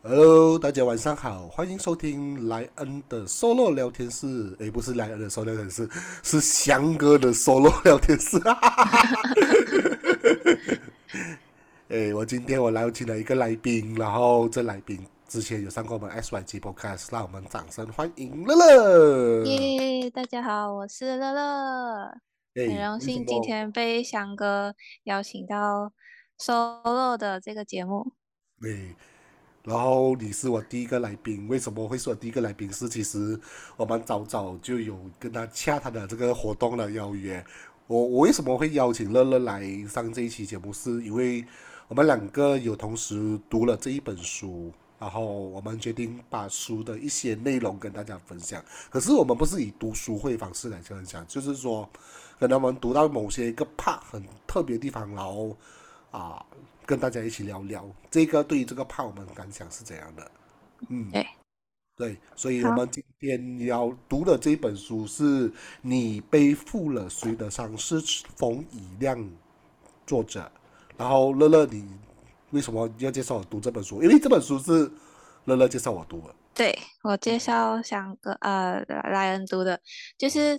Hello，大家晚上好，欢迎收听莱恩的 solo 聊天室。诶，不是莱恩的 solo 聊天室，是翔哥的 solo 聊天室。诶，我今天我邀请了一个来宾，然后这来宾之前有上过我们 SYG Podcast，让我们掌声欢迎乐乐。耶，大家好，我是乐乐，很荣幸今天被翔哥邀请到 solo 的这个节目。对，然后你是我第一个来宾，为什么会是我第一个来宾？是其实我们早早就有跟他洽谈的这个活动的邀约。我我为什么会邀请乐乐来上这一期节目？是因为我们两个有同时读了这一本书，然后我们决定把书的一些内容跟大家分享。可是我们不是以读书会方式来分享，就是说，可能我们读到某些一个 part 很特别的地方，然后啊，跟大家一起聊聊这个对于这个 part 我们感想是怎样的。嗯，对，对，所以我，们今天要读的这本书是你背负了谁的伤？是冯以亮作者。然后乐乐，你为什么要介绍我读这本书？因为这本书是乐乐介绍我读的。对，我介绍翔哥呃莱恩读的，就是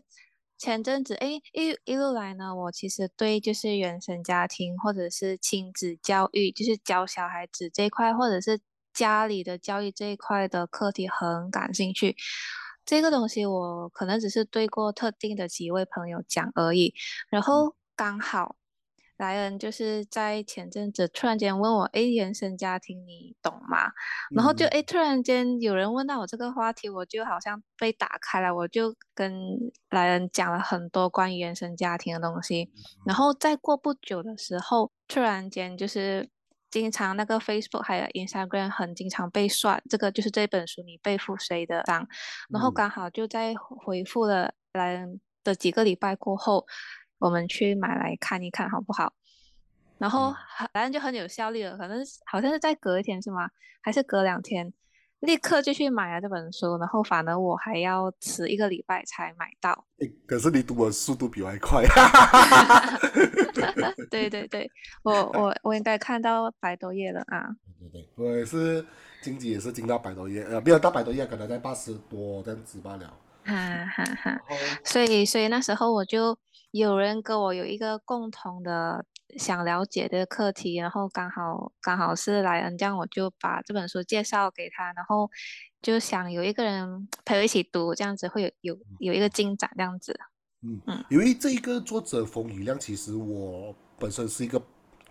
前阵子哎一一路来呢，我其实对就是原生家庭或者是亲子教育，就是教小孩子这一块，或者是家里的教育这一块的课题很感兴趣。这个东西我可能只是对过特定的几位朋友讲而已，然后刚好莱恩就是在前阵子突然间问我，诶，原生家庭你懂吗？然后就嗯诶，突然间有人问到我这个话题，我就好像被打开了，我就跟莱恩讲了很多关于原生家庭的东西。然后再过不久的时候，突然间就是经常那个 Facebook 还有 Instagram 很经常被刷，这个就是这本书你背负谁的伤，然后嗯刚好就在回复了莱恩的几个礼拜过后，我们去买来看一看好不好？然后反正就很有效率了，可能好像是在隔一天是吗？还是隔两天，立刻就去买了这本书，然后反而我还要迟一个礼拜才买到。诶可是你读的速度比我还快。对对对，我 我我应该看到百多页了啊。对对对，我也是经济也是进到百多页，呃，没有到百多页，可能在八十多这样子罢了。哈哈哈，所以所以那时候我就有人跟我有一个共同的想了解的课题，然后刚好刚好是莱恩，这样我就把这本书介绍给他，然后就想有一个人陪我一起读，这样子会有有有一个进展这样子。嗯，嗯。因为这一个作者冯以亮，其实我本身是一个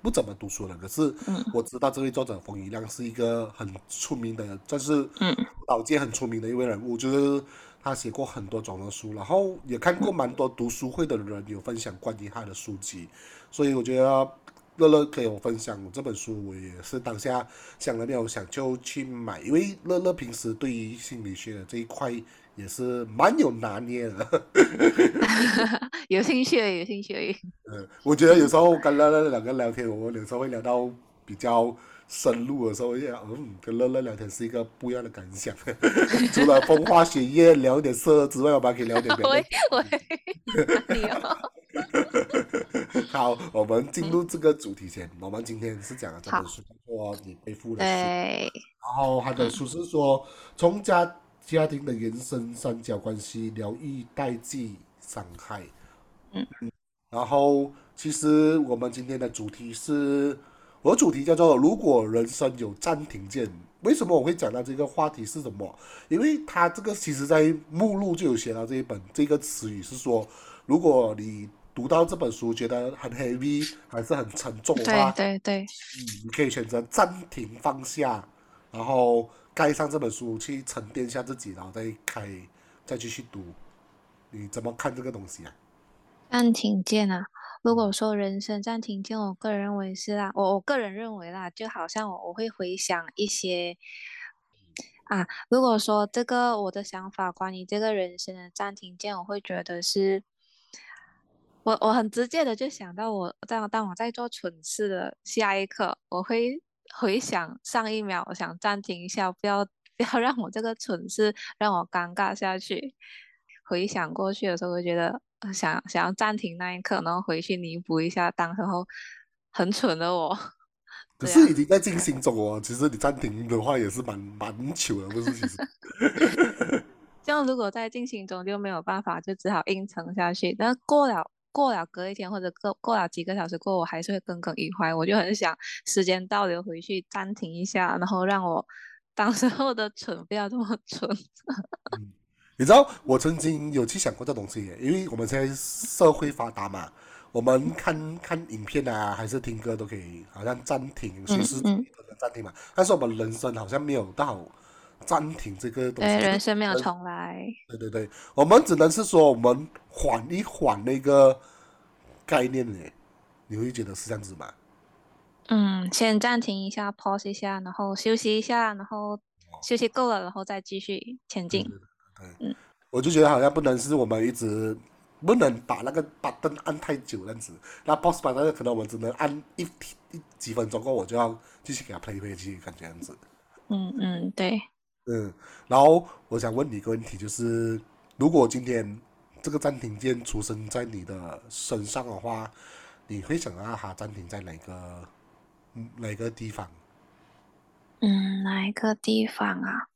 不怎么读书的人，可是嗯。我知道这位作者冯以亮是一个很出名的，算是嗯。岛界很出名的一位人物，就是他写过很多种的书，然后也看过蛮多读书会的人有分享关于他的书籍，所以我觉得乐乐给我分享这本书，我也是当下想了没有想就去买，因为乐乐平时对于心理学的这一块也是蛮有拿捏的。有兴趣而有兴趣。嗯，我觉得有时候跟乐乐两个聊天，我们有时候会聊到比较深入的时候，我就想，嗯，跟乐乐聊天是一个不一样的感想。除了风花雪月聊一点色之外，我们还可以聊点别的喂。喂？好，我们进嗯入这个主题前，我们今天是讲了这本好，书叫做《你背负的书》，对，然后他的嗯书是说从家家庭的原生三角关系疗愈代际伤害。嗯然后，其实我们今天的主题是，我的主题叫做“如果人生有暂停键”。为什么我会讲到这个话题是什么？因为它这个其实在目录就有写到这一本这个词语是说，如果你读到这本书觉得很 heavy 还是很沉重的对话，对对，嗯，你可以选择暂停放下，然后盖上这本书去沉淀一下自己，然后再开再继续读。你怎么看这个东西啊？暂停键啊。如果说人生暂停键，我个人认为是啦，我我个人认为啦，就好像我我会回想一些啊，如果说这个我的想法关于这个人生的暂停键，我会觉得是，我我很直接的就想到我当当我在做蠢事的下一刻，我会回想上一秒，我想暂停一下，不要不要让我这个蠢事让我尴尬下去。回想过去的时候，会觉得呃想想要暂停那一刻，然后回去弥补一下当时候很蠢的我。可是已经在进行中哦，其实你暂停的话也是蛮蛮糗的，不是？其实，这样如果在进行中就没有办法，就只好硬撑下去。但是过了过了隔一天或者过过了几个小时过后，我还是会耿耿于怀。我就很想时间倒流回去暂停一下，然后让我当时候的蠢不要这么蠢。嗯，你知道我曾经有去想过这东西，因为我们现在社会发达嘛，我们看看影片啊，还是听歌都可以，好像暂停，随时嗯都能暂停嘛。但是我们人生好像没有到暂停这个东西，对，人生没有重来。对对对，我们只能是说我们缓一缓那个概念呢，你会觉得是这样子吗？嗯，先暂停一下，pause 一下，然后休息一下，然后休息够了，然后再继续前进。对对对，嗯我就觉得好像不能是我们一直不能把那个把灯按太久这样子，那 boss 把那个可能我们只能按一一几分钟过后，我就要继续给他 play play 去，感觉这样子。嗯嗯，对。嗯，然后我想问你一个问题，就是如果今天这个暂停键出生在你的身上的话，你会想让它暂停在哪个嗯哪个地方？嗯，哪一个地方啊？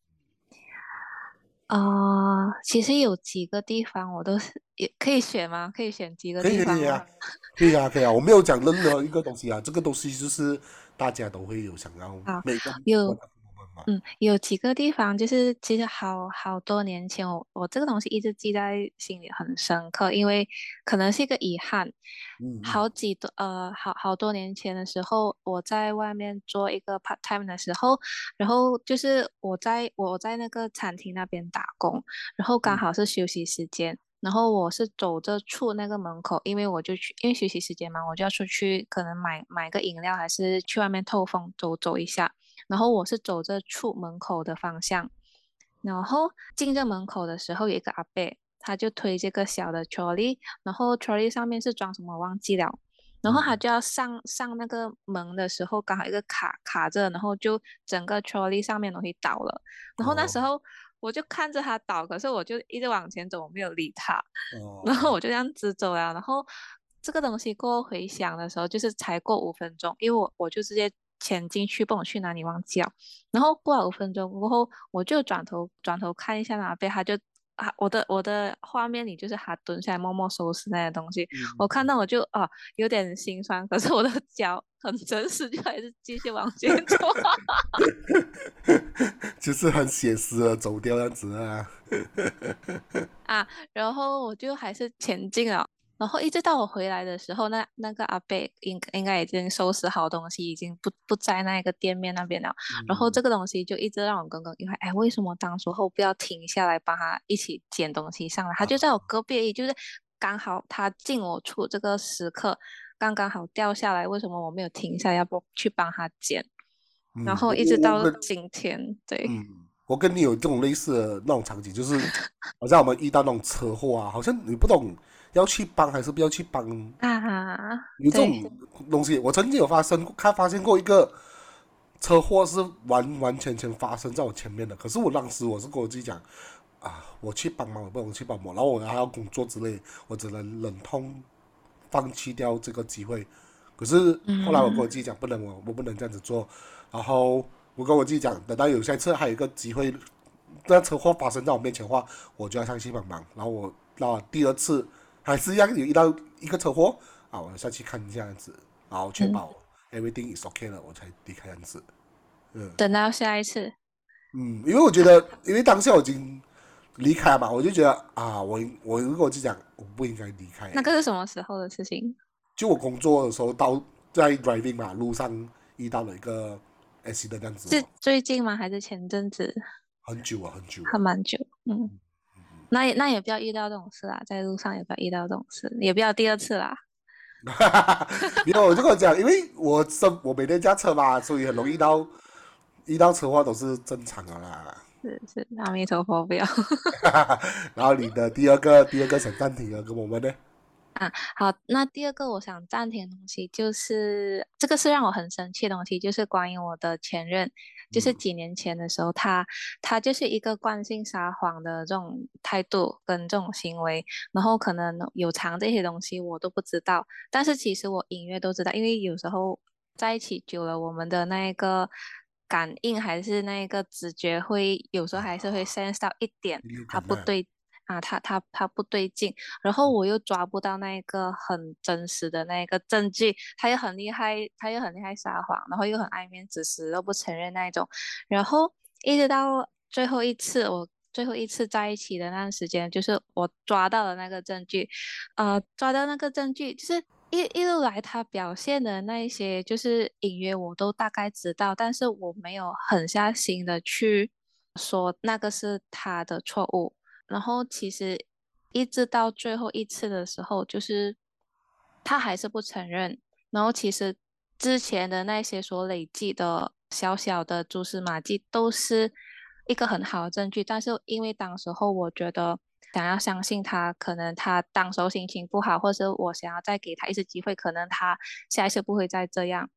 呃，其实有几个地方我都是也可以选吗？可以选几个地方？可以啊，可以啊，可以啊，我没有讲任何一个东西啊，这个东西就是大家都会有想要每个嘛。嗯，有几个地方就是其实好好多年前我我这个东西一直记在心里很深刻，因为可能是一个遗憾。嗯嗯好几多呃好好多年前的时候，我在外面做一个 part time 的时候，然后就是我在我在那个餐厅那边打工，然后刚嗯好是休息时间。然后我是走着出那个门口，因为我就去，因为休息时间嘛，我就要出去，可能买买个饮料，还是去外面透风走走一下。然后我是走着出门口的方向，然后进这门口的时候，有一个阿伯，他就推这个小的 trolley，然后 trolley 上面是装什么忘记了，然后他嗯。就要上上那个门的时候，刚好一个卡卡着，然后就整个 trolley 上面东西倒了，然后那时哦。候我就看着他倒，可是我就一直往前走，我没有理他，哦，然后我。就这样子走了，然后这个东西过后回想的时候，就是才过五分钟，因为我我就直接潜进去，不懂去哪里忘记了。然后过了五分钟过后，我就转头转头看一下那边，他就啊，我的我的画面里就是他蹲下来默默收拾那些东西，我看到我就啊有点心酸，可是我的 脚很真实，就还是继续往前走。就是很写实的走掉这样子啊。啊，然后我就还是前进了，然后一直到我回来的时候，那那个阿贝应应该已经收拾好东西，已经不不在那个店面那边了。然后嗯这个东西就一直让我耿耿于怀，哎，为什么当初后不要停下来帮他一起捡东西上来？他就在我隔壁就是刚好他进我出这个时刻，刚刚好掉下来，为什么我没有停下来，要不去帮他捡？然后一直到今天，对，嗯，我跟你有这种类似的那种场景，就是好像我们遇到那种车祸啊，好像你不懂要去帮还是不要去帮，啊，有这对，种东西。我曾经有发生过，看发现过一个车祸是完完全全发生在我前面的，可是我当时我是跟我自己讲啊，我去帮忙，我不能去帮忙，然后我还要工作之类，我只能忍痛放弃掉这个机会。可是后来我跟我自己讲，不能，我我不能这样子做。然后我跟我自己讲，等到有下次还有一个机会，那车祸发生在我面前的话，我就要上去帮忙。然后我那第二次还是一样有遇到一个车祸啊，我下去看一下这样子，然后确嗯保 everything is okay 了，我才离开这样子。嗯等到下一次。嗯，因为我觉得，因为当下我已经离开了嘛，我就觉得啊，我我如果就讲我不应该离开，那个是什么时候的事情？就我工作的时候到在 driving 嘛，路上遇到了一个 accident 这样子是哦，最近吗？还是前阵子？很久啊，很久还啊。蛮久。嗯，那也那也不要遇到这种事啦，在路上也不要遇到这种事，也不要第二次啦。没有，我就跟我讲，因为我生我每天驾车嘛，所以很容易到遇到车祸都是正常的啦。是是，阿弥陀佛，不要。然后你的第二个第二个想暂停啊跟我们呢？啊，好，那第二个我想暂停的东西就是这个是让我很生气的东西，就是关于我的前任，就是嗯。几年前的时候，他他就是一个惯性撒谎的这种态度跟这种行为，然后可能有藏这些东西我都不知道，但是其实我隐约都知道，因为有时候在一起久了，我们的那一个感应还是那个直觉会有时候还是会 sense 到一点他不对啊，他他他不对劲，然后我又抓不到那一个很真实的那一个证据，他又很厉害，他又很厉害撒谎，然后又很爱面子，死都不承认那一种，然后一直到最后一次我。最后一次在一起的那段时间，就是我抓到了那个证据，呃，抓到那个证据，就是一一路来他表现的那一些，就是隐约我都大概知道，但是我没有狠下心的去说那个是他的错误。然后其实一直到最后一次的时候，就是他还是不承认。然后其实之前的那些所累积的小小的蛛丝马迹，都是一个很好的证据。但是因为当时候我觉得想要相信他，可能他当时候心情不好，或者是我想要再给他一次机会，可能他下一次不会再这样。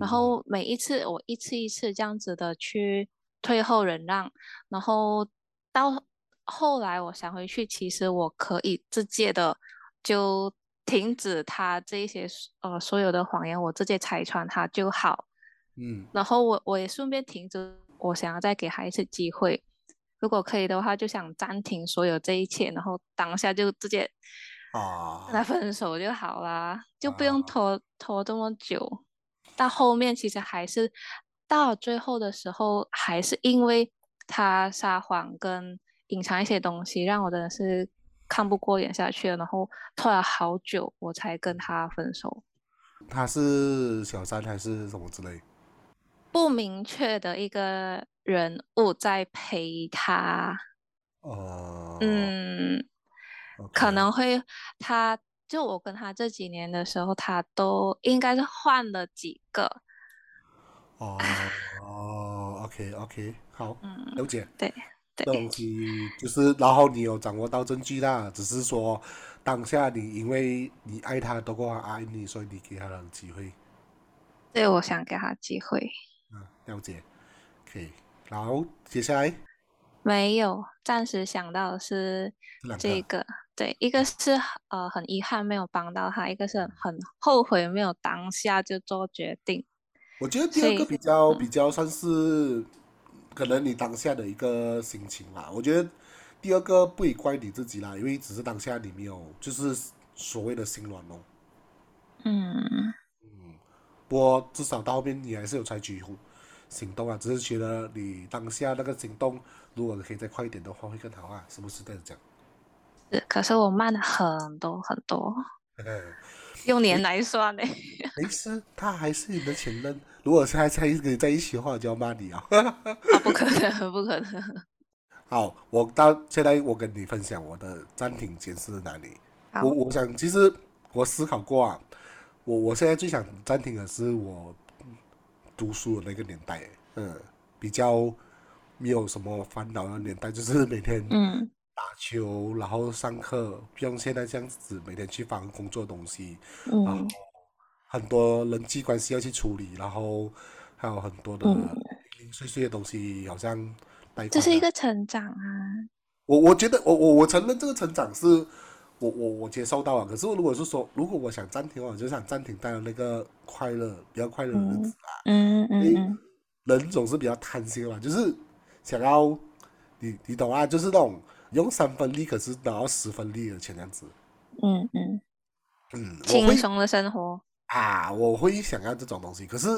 然嗯后每一次我一次一次这样子的去退后忍让，然后到后来我想回去，其实我可以直接的就停止他这一些呃所有的谎言，我直接拆穿他就好。嗯然后我我也顺便停止，我想要再给他一次机会。如果可以的话，就想暂停所有这一切，然后当下就直接跟他啊分手就好啦，就不啊用拖拖这么久。到后面其实还是到最后的时候，还是因为他撒谎跟隐藏一些东西，让我真的是看不过眼下去了，然后拖了好久我才跟他分手。他是小三还是什么之类？不明确的一个人物在陪他，哦，嗯可能会他就我跟他这几年的时候，他都应该是换了几个，哦哦，OK OK，好，嗯，了解。对这东西就是，然后你有掌握到证据啦，只是说当下你因为你爱他多过他爱你，所以你给他了机会。对，我想给他机会，嗯，了解。可以，然后接下来？没有，暂时想到的是这个，对，一个是呃很遗憾没有帮到他，一个是很后悔没有当下就做决定，我觉得第二个比较嗯。比较算是可能你当下的一个心情啦。我觉得第二个不以怪你自己啦，因为只是当下你没有就是所谓的心软哦。嗯。嗯不过至少到后面你还是有采取行动啊，只是觉得你当下那个行动，如果可以再快一点的话会更好啊，是不是这样讲？是，可是我慢了很多很多，用年来算呢。没事，他还是你的前任。如果是还在跟你在一起的话，我就要骂你啊。啊，不可能，不可能。好，我到现在我跟你分享我的暂停键是哪里。我我想，其实我思考过啊，我我现在最想暂停的是我读书的那个年代，嗯，比较没有什么烦恼的年代，就是每天嗯打球，然后上课，不用现在这样子每天去翻工作的东西，然后嗯很多人际关系要去处理，然后还有很多的嗯。零零碎碎的东西，好像贷这是一个成长啊。我我觉得我我我承认这个成长是我我我接受到了，可是如果是说如果我想暂停我就想暂停到那个快乐比较快乐的日子啊，嗯。嗯嗯人总是比较贪心嘛，就是想要你你懂啊，就是那种用三分力可是拿到十分力的钱这样子，嗯嗯，嗯，轻松的生活。啊，我会想要这种东西，可是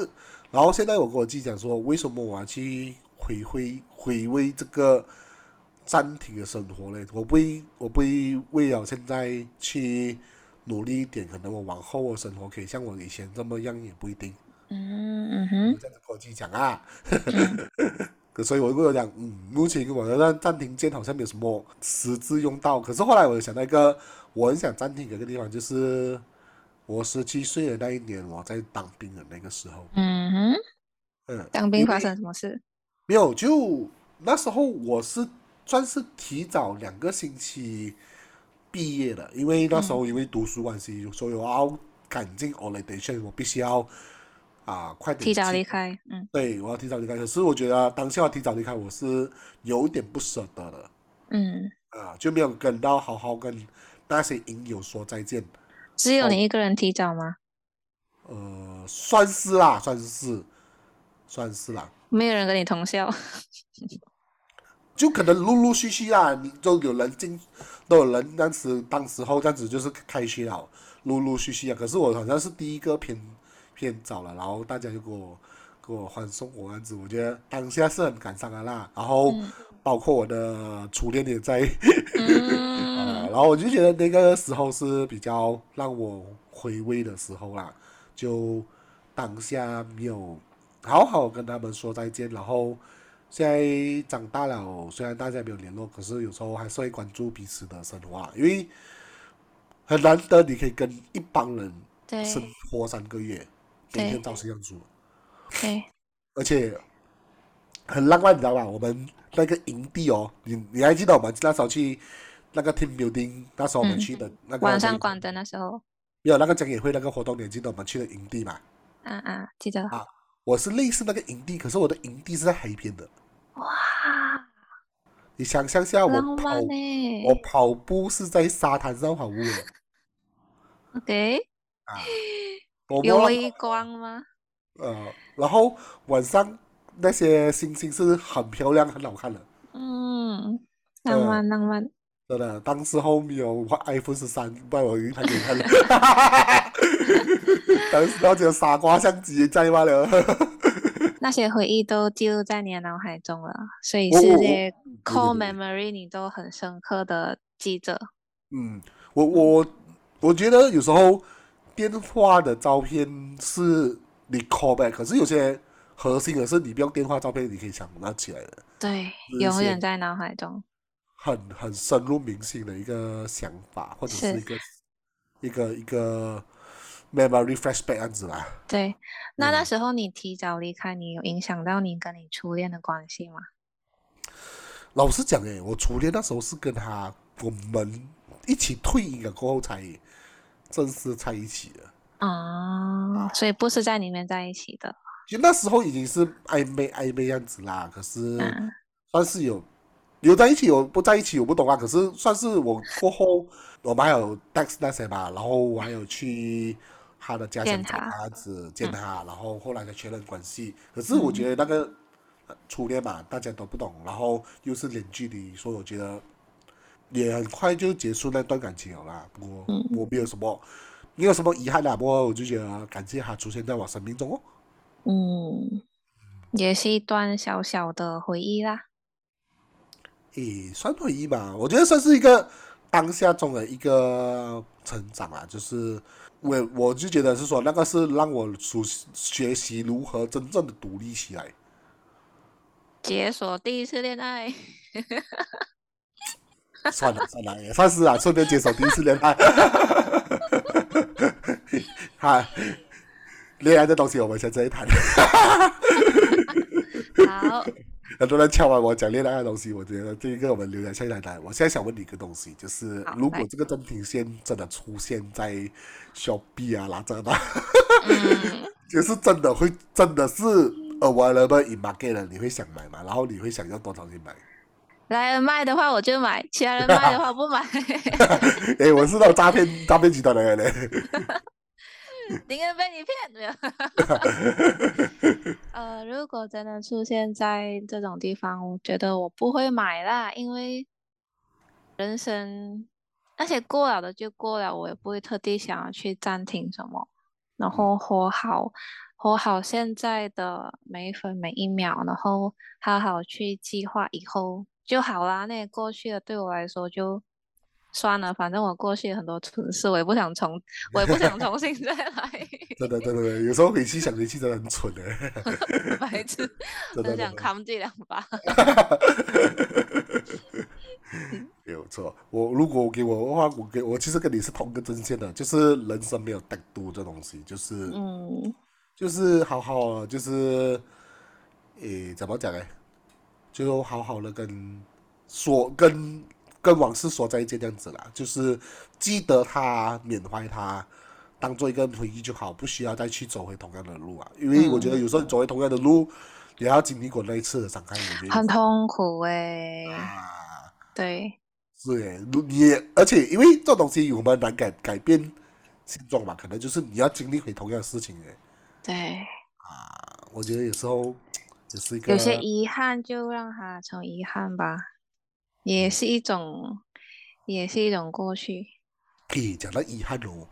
然后现在我跟我自己讲说，为什么我要去回回回味这个暂停的生活嘞？我不会，我不会为了现在去努力一点，可能我往后的生活可以像我以前这么样，也不一定。嗯嗯我哼这样子跟我自己讲啊，所以我就有讲，嗯，目前我的那暂停键好像没有什么实质用到。可是后来我又想到一个，我很想暂停的一个地方，就是我十七岁的那一年，我在当兵的那个时候，嗯哼，嗯，当兵发生什么事？没有，就那时候我是算是提早两个星期毕业的，因为那时候因为读书关系，所以我要赶进 orientation，我必须要啊、快点提早离开。嗯对，我要提早离开。可是我觉得当下提早离开，我是有一点不舍得的嗯，啊，就没有跟到好好跟那些影友说再见。只有你一个人提早吗？呃，算是啦，算是，算是啦。没有人跟你同校，就可能陆陆续续啊，你都有人进，都有人当时当时候这样子就是开学了，陆陆续续啊。可是我好像是第一个偏偏早了，然后大家就给我给我欢送我这样子，我觉得当下是很感伤的啦。然后包括我的初恋也在，呃，然后我就觉得那个时候是比较让我回味的时候啦，就当下没有好好跟他们说再见，然后现在长大了，虽然大家没有联络，可是有时候还是会关注彼此的生活啊，因为很难得你可以跟一帮人对。生活三个月，对每天照吃样煮，对，而且很浪漫，你知道吧？我们那个营地哦，你你还记得我们那时候去那个 team building，那时候我们嗯。去的那个晚上关灯那时候，没有那个讲演会那个活动，你还记得我们去的营地嘛？啊啊，记得，啊我是类似那个营地，可是我的营地是在海边的。哇，你想象下，我跑我跑步是在沙滩上跑步的，OK，啊，我有微光吗？呃，然后晚上那些星星是很漂亮、很好看的。嗯，浪漫浪漫，真的，当时候没有 iPhone 十三，不然我已经拍给你看了。当时候只有傻瓜相机在罢了。那些回忆都记录在你的脑海中了，所以是这些 core memory 你都很深刻的记着。嗯，我我我觉得有时候电话的照片是你 call back，可是有些核心的是你不用电话照片，你可以想拿起来的，对，永远在脑海中。很很深入民心的一个想法，或者是是一个一个一个 memory flashback 这样子啦。对，那那嗯时候你提早离开，你有影响到你跟你初恋的关系吗？老实讲，诶，我初恋那时候是跟他我们一起退役了过后才正式在一起了。啊，所以不是在里面在一起的。就那时候已经是暧昧暧昧样子啦，可是嗯算是有有在一起，有不在一起我不懂啊。可是算是我过后，我们还有 text 那些吧，然后我还有去他的家乡他找他子见他，然后后来才确认关系。可是我觉得那个呃初恋嘛，大家都不懂，然后又是远距离，所以我觉得也很快就结束那段感情了啦。不过我没有什么没有什么遗憾啦，不过我就觉得感谢他出现在我生命中哦。嗯，也是一段小小的回忆啦。诶，算回忆吧，我觉得算是一个当下中的一个成长啊，就是我我就觉得是说那个是让我熟悉学习如何真正的独立起来。解锁第一次恋爱，算了算了，也算是啊，顺便接手第一次恋爱。哈，恋爱的东西我们先这一谈。好，很多人敲完我讲恋爱的东西，我觉得这一个我们留在下一谈。我现在想问你一个东西，就是如果这个真品线真的出现在 Shopee 啊、拉扎达，嗯，就是真的会真的是 available in market 了，你会想买吗？然后你会想要多少钱买？来人卖的话我就买，其他人卖的话不买，哎，我是那种诈骗诈骗集团的人呢。宁愿被你骗。没有 呃，如果真的出现在这种地方，我觉得我不会买啦，因为人生那些过了的就过了，我也不会特地想要去暂停什么，然后活好，活好现在的每一分每一秒，然后好好去计划以后就好啦。那些过去的对我来说就算了，反正我过去很多蠢事，我也不想重，我也不想重新再来。真的真的，真的有时候回去想回去真的很蠢的，白痴，很想扛这两把。没有错。我如果给我的话，我给我其实跟你是同个阵线的，就是人生没有歹毒这东西，就是嗯就是好好，就是，诶，怎么讲呢？就好好的跟说跟跟往事说再见这样子啦，就是记得他，缅怀他，当做一个回忆就好，不需要再去走回同样的路啊。因为我觉得有时候你走回同样的路，你还要经历过那一次的伤害，我觉得很痛苦哎、啊，对，是诶，如你也而且因为这东西我们难改改变现状嘛，可能就是你要经历回同样的事情诶。对，啊，我觉得有时候也是一个有些遗憾就让它成为遗憾吧，也是一种，也是一种过去。诶，讲到遗憾哦，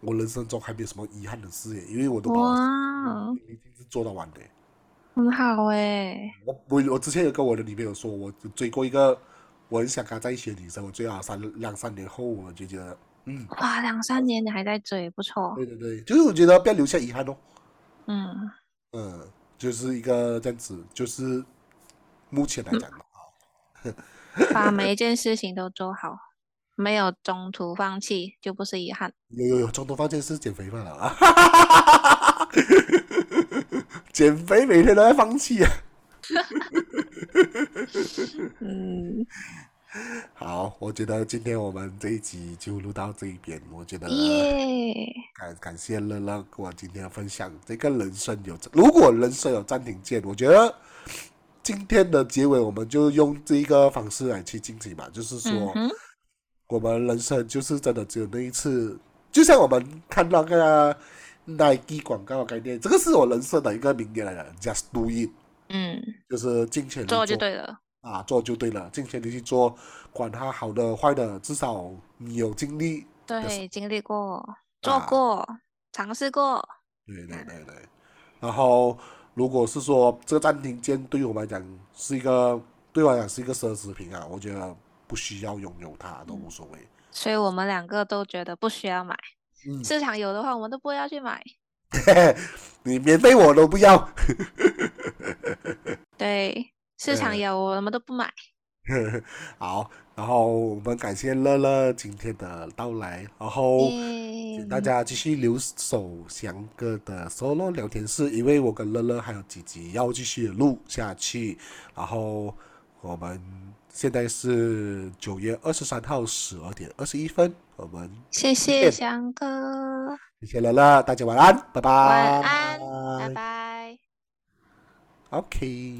我人生中还没有什么遗憾的事耶，因为我都把我哇，一定是做到完的。很好哎，我我我之前有跟我的女朋友说，我追过一个我很想跟她在一起的女生，我追了三两三年后，我就觉得，嗯，哇，两三年你还在追，不错。对对对，就是我觉得不要留下遗憾哦，嗯，嗯，就是一个这样子，就是目前来讲的话，把每一件事情都做好，没有中途放弃，就不是遗憾。有有有，中途放弃是减肥嘛了啊，减肥每天都在放弃啊。嗯，好，我觉得今天我们这一集就录到这一边。我觉得耶，感感谢乐乐跟我今天的分享。这个人生有，如果人生有暂停键，我觉得今天的结尾我们就用这一个方式来去进行吧，就是说，嗯，我们人生就是真的只有那一次，就像我们看到那个 Nike 广告的概念，这个是我人生的一个名言来的，Just do it，嗯，就是尽全力做就对了。啊，做就对了，尽全力去做，管它好的坏的，至少你有经历。对，经历过，做过，尝试过。对对对对。然后，如果是说这个暂停键对于我们来讲是一个，对我来讲是一个奢侈品啊，我觉得不需要拥有它都无所谓。所以我们两个都觉得不需要买，嗯，市场有的话我们都不要去买。你免费我都不要。对，市场有我们都不买。好，然后我们感谢乐乐今天的到来，然后请大家继续留守翔哥的 solo 聊天室，因为我跟乐乐还有几集要继续录下去。然后我们现在是九月二十三号十二点二十一分，我们谢谢翔哥，谢谢乐乐，大家晚安，拜拜，晚安，拜拜。OK。